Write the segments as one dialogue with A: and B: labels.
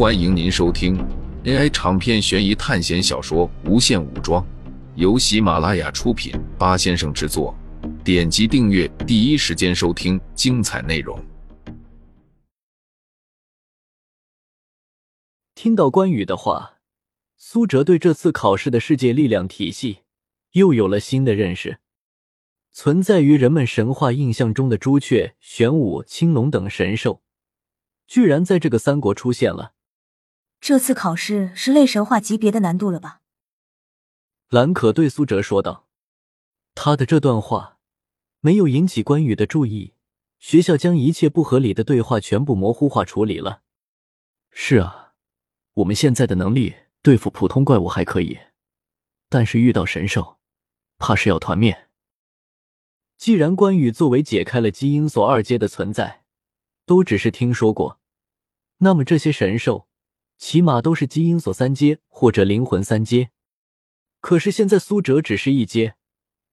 A: 欢迎您收听 AI 长篇悬疑探险小说《无限武装》，由喜马拉雅出品，八先生制作。点击订阅，第一时间收听精彩内容。
B: 听到关羽的话，苏哲对这次考试的世界力量体系又有了新的认识。存在于人们神话印象中的朱雀、玄武、青龙等神兽，居然在这个三国出现了。
C: 这次考试是类神话级别的难度了吧？
B: 兰可对苏哲说道。他的这段话没有引起关羽的注意，学校将一切不合理的对话全部模糊化处理了。是啊，我们现在的能力对付普通怪物还可以，但是遇到神兽，怕是要团灭。既然关羽作为解开了基因锁二阶的存在，都只是听说过，那么这些神兽起码都是基因锁三阶或者灵魂三阶。可是现在苏哲只是一阶，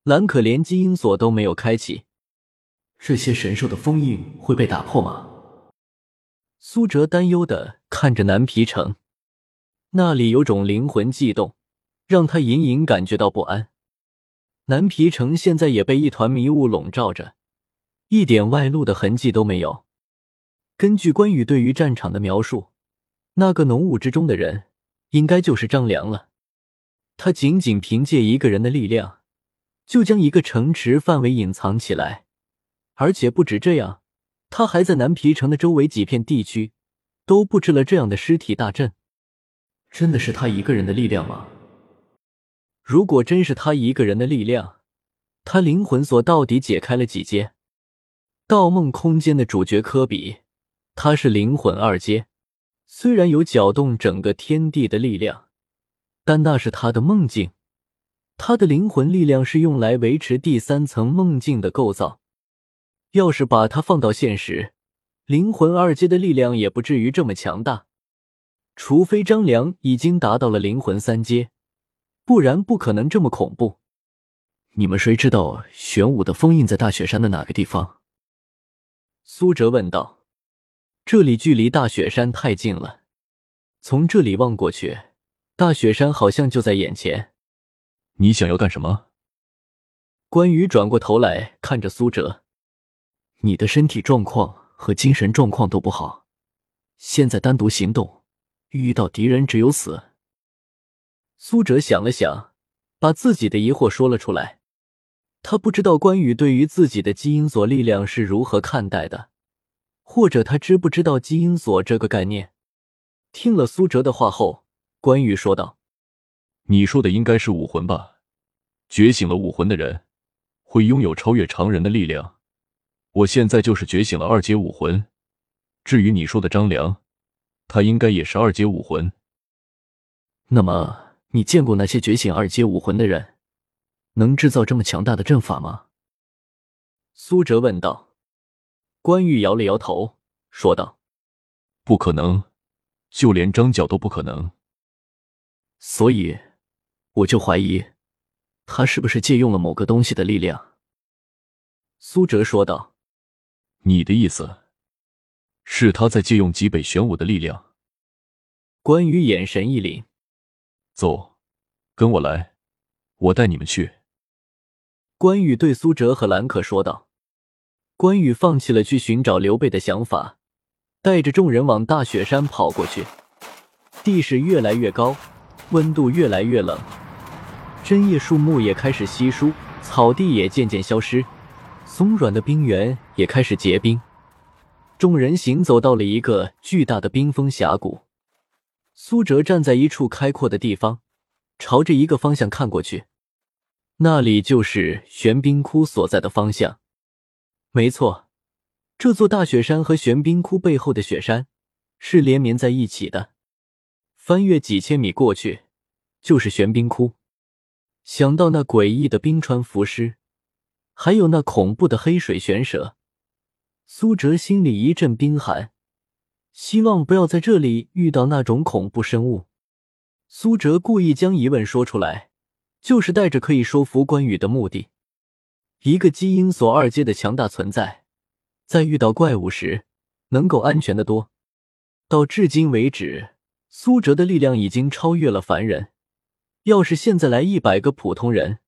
B: 蓝可连基因锁都没有开启，这些神兽的封印会被打破吗？苏哲担忧的看着南皮城，那里有种灵魂悸动，让他隐隐感觉到不安。南皮城现在也被一团迷雾笼罩着，一点外露的痕迹都没有。根据关羽对于战场的描述，那个浓雾之中的人应该就是张良了。他仅仅凭借一个人的力量，就将一个城池范围隐藏起来，而且不止这样，他还在南皮城的周围几片地区都布置了这样的尸体大阵。真的是他一个人的力量吗？如果真是他一个人的力量，他灵魂锁到底解开了几阶？盗梦空间的主角科比，他是灵魂二阶，虽然有搅动整个天地的力量，但那是他的梦境，他的灵魂力量是用来维持第三层梦境的构造。要是把它放到现实，灵魂二阶的力量也不至于这么强大，除非张良已经达到了灵魂三阶。不然不可能这么恐怖。你们谁知道玄武的封印在大雪山的哪个地方？苏哲问道。这里距离大雪山太近了，从这里望过去，大雪山好像就在眼前。你想要干什么？关羽转过头来看着苏哲，你的身体状况和精神状况都不好，现在单独行动，遇到敌人只有死。苏哲想了想，把自己的疑惑说了出来。他不知道关羽对于自己的基因锁力量是如何看待的，或者他知不知道基因锁这个概念。听了苏哲的话后，关羽说道：“
D: 你说的应该是武魂吧？觉醒了武魂的人会拥有超越常人的力量。我现在就是觉醒了二阶武魂。至于你说的张良，他应该也是二阶武魂。
B: 那么？”你见过那些觉醒二阶武魂的人，能制造这么强大的阵法吗？苏哲问道。关羽摇了摇头，说道：“
D: 不可能，就连张角都不可能。
B: 所以，我就怀疑，他是不是借用了某个东西的力量？”苏哲说道。
D: “你的意思，是他在借用极北玄武的力量？”
B: 关羽眼神一凛。
D: 走，跟我来，我带你们去。
B: 关羽对苏哲和兰可说道。关羽放弃了去寻找刘备的想法，带着众人往大雪山跑过去。地势越来越高，温度越来越冷，针叶树木也开始稀疏，草地也渐渐消失，松软的冰原也开始结冰。众人行走到了一个巨大的冰封峡谷。苏哲站在一处开阔的地方，朝着一个方向看过去，那里就是玄冰窟所在的方向。没错，这座大雪山和玄冰窟背后的雪山是连绵在一起的。翻越几千米过去，就是玄冰窟。想到那诡异的冰川浮尸，还有那恐怖的黑水玄蛇，苏哲心里一阵冰寒。希望不要在这里遇到那种恐怖生物。苏哲故意将疑问说出来，就是带着可以说服关羽的目的。一个基因锁二阶的强大存在，在遇到怪物时能够安全的多。到至今为止，苏哲的力量已经超越了凡人。要是现在来一百个普通人，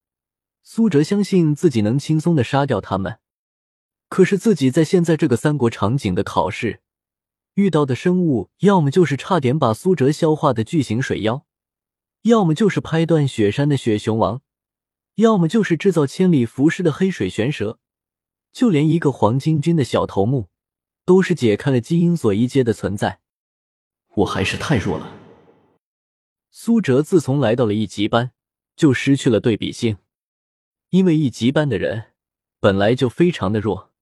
B: 苏哲相信自己能轻松的杀掉他们。可是自己在现在这个三国场景的考试遇到的生物，要么就是差点把苏哲消化的巨型水妖，要么就是拍断雪山的雪熊王，要么就是制造千里浮尸的黑水玄蛇，就连一个黄巾军的小头目，都是解开了基因锁一阶的存在。
E: 我还是太弱了。
B: 苏哲自从来到了一级班，就失去了对比性，因为一级班的人本来就非常的弱。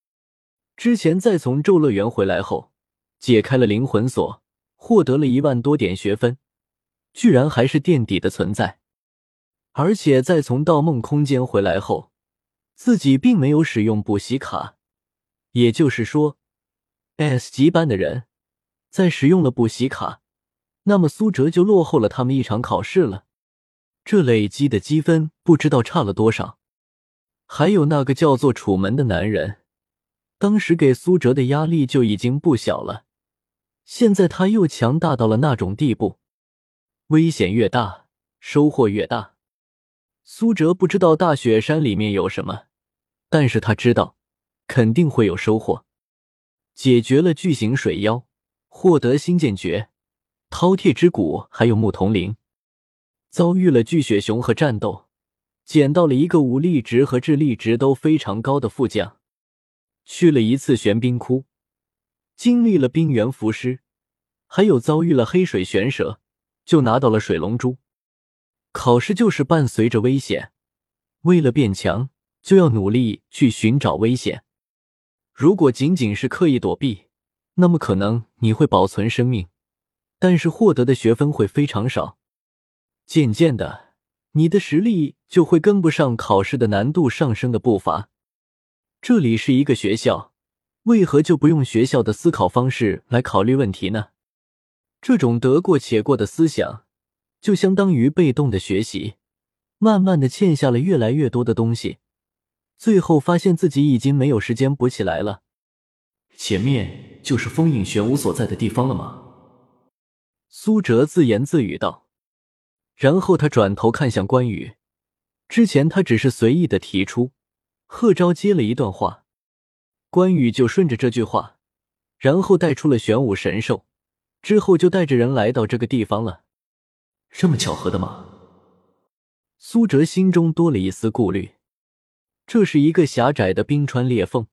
B: 之前在从咒乐园回来后，解开了灵魂锁，获得了一万多点学分，居然还是垫底的存在。而且在从盗梦空间回来后，自己并没有使用补习卡，也就是说，S 级班的人在使用了补习卡。那么苏哲就落后了他们一场考试了，这累积的积分不知道差了多少。还有那个叫做楚门的男人，当时给苏哲的压力就已经不小了，现在他又强大到了那种地步，危险越大，收获越大。苏哲不知道大雪山里面有什么，但是他知道肯定会有收获。解决了巨型水妖，获得新剑诀。饕餮之骨，还有牧童铃，遭遇了巨雪熊和战斗，捡到了一个武力值和智力值都非常高的副将。去了一次玄冰窟，经历了冰原浮尸，还有遭遇了黑水玄蛇，就拿到了水龙珠。考试就是伴随着危险，为了变强，就要努力去寻找危险。如果仅仅是刻意躲避，那么可能你会保存生命。但是获得的学分会非常少，渐渐的，你的实力就会跟不上考试的难度上升的步伐。这里是一个学校，为何就不用学校的思考方式来考虑问题呢？这种得过且过的思想，就相当于被动的学习，慢慢的欠下了越来越多的东西，最后发现自己已经没有时间补起来了。
E: 前面就是封印玄武所在的地方了吗？
B: 苏哲自言自语道，然后他转头看向关羽。之前他只是随意的提出，贺昭接了一段话，关羽就顺着这句话，然后带出了玄武神兽，之后就带着人来到这个地方了。
E: 这么巧合的吗？
B: 苏哲心中多了一丝顾虑。这是一个狭窄的冰川裂缝，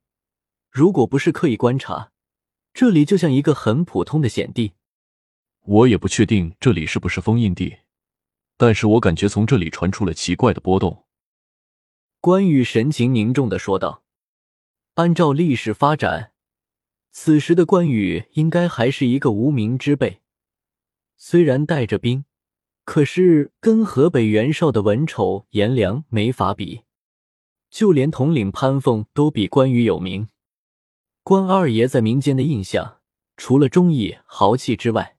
B: 如果不是刻意观察，这里就像一个很普通的险地。
D: 我也不确定这里是不是封印地，但是我感觉从这里传出了奇怪的波动。
B: 关羽神情凝重的说道：“按照历史发展，此时的关羽应该还是一个无名之辈。虽然带着兵，可是跟河北袁绍的文丑颜良没法比，就连统领潘凤都比关羽有名。关二爷在民间的印象，除了忠义豪气之外，”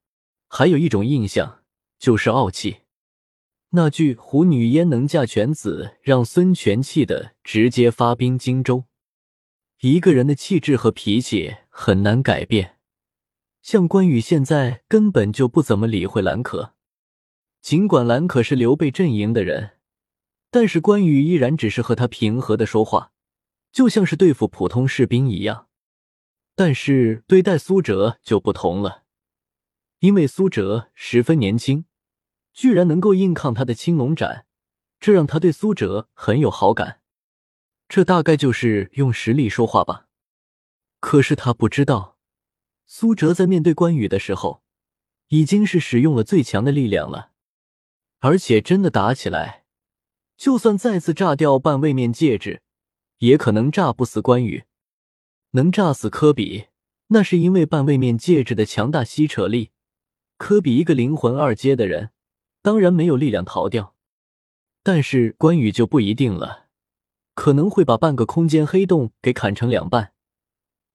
B: 还有一种印象，就是傲气。那句“虎女焉能嫁犬子”，让孙权气的直接发兵荆州。一个人的气质和脾气很难改变。像关羽现在根本就不怎么理会兰可，尽管兰可是刘备阵营的人，但是关羽依然只是和他平和的说话，就像是对付普通士兵一样。但是对待苏哲就不同了。因为苏哲十分年轻，居然能够硬抗他的青龙斩，这让他对苏哲很有好感。这大概就是用实力说话吧。可是他不知道，苏哲在面对关羽的时候，已经是使用了最强的力量了。而且真的打起来，就算再次炸掉半位面戒指，也可能炸不死关羽。能炸死科比，那是因为半位面戒指的强大吸扯力。科比一个灵魂二阶的人，当然没有力量逃掉，但是关羽就不一定了，可能会把半个空间黑洞给砍成两半，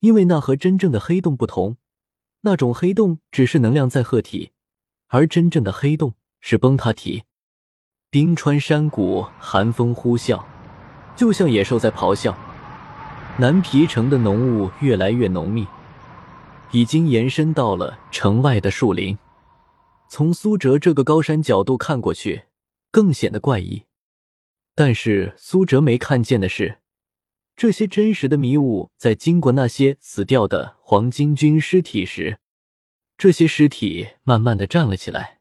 B: 因为那和真正的黑洞不同，那种黑洞只是能量载荷体，而真正的黑洞是崩塌体。冰川山谷，寒风呼啸，就像野兽在咆哮。南皮城的浓雾越来越浓密，已经延伸到了城外的树林。从苏哲这个高山角度看过去，更显得怪异。但是苏哲没看见的是，这些真实的迷雾在经过那些死掉的黄巾军尸体时，这些尸体慢慢的站了起来。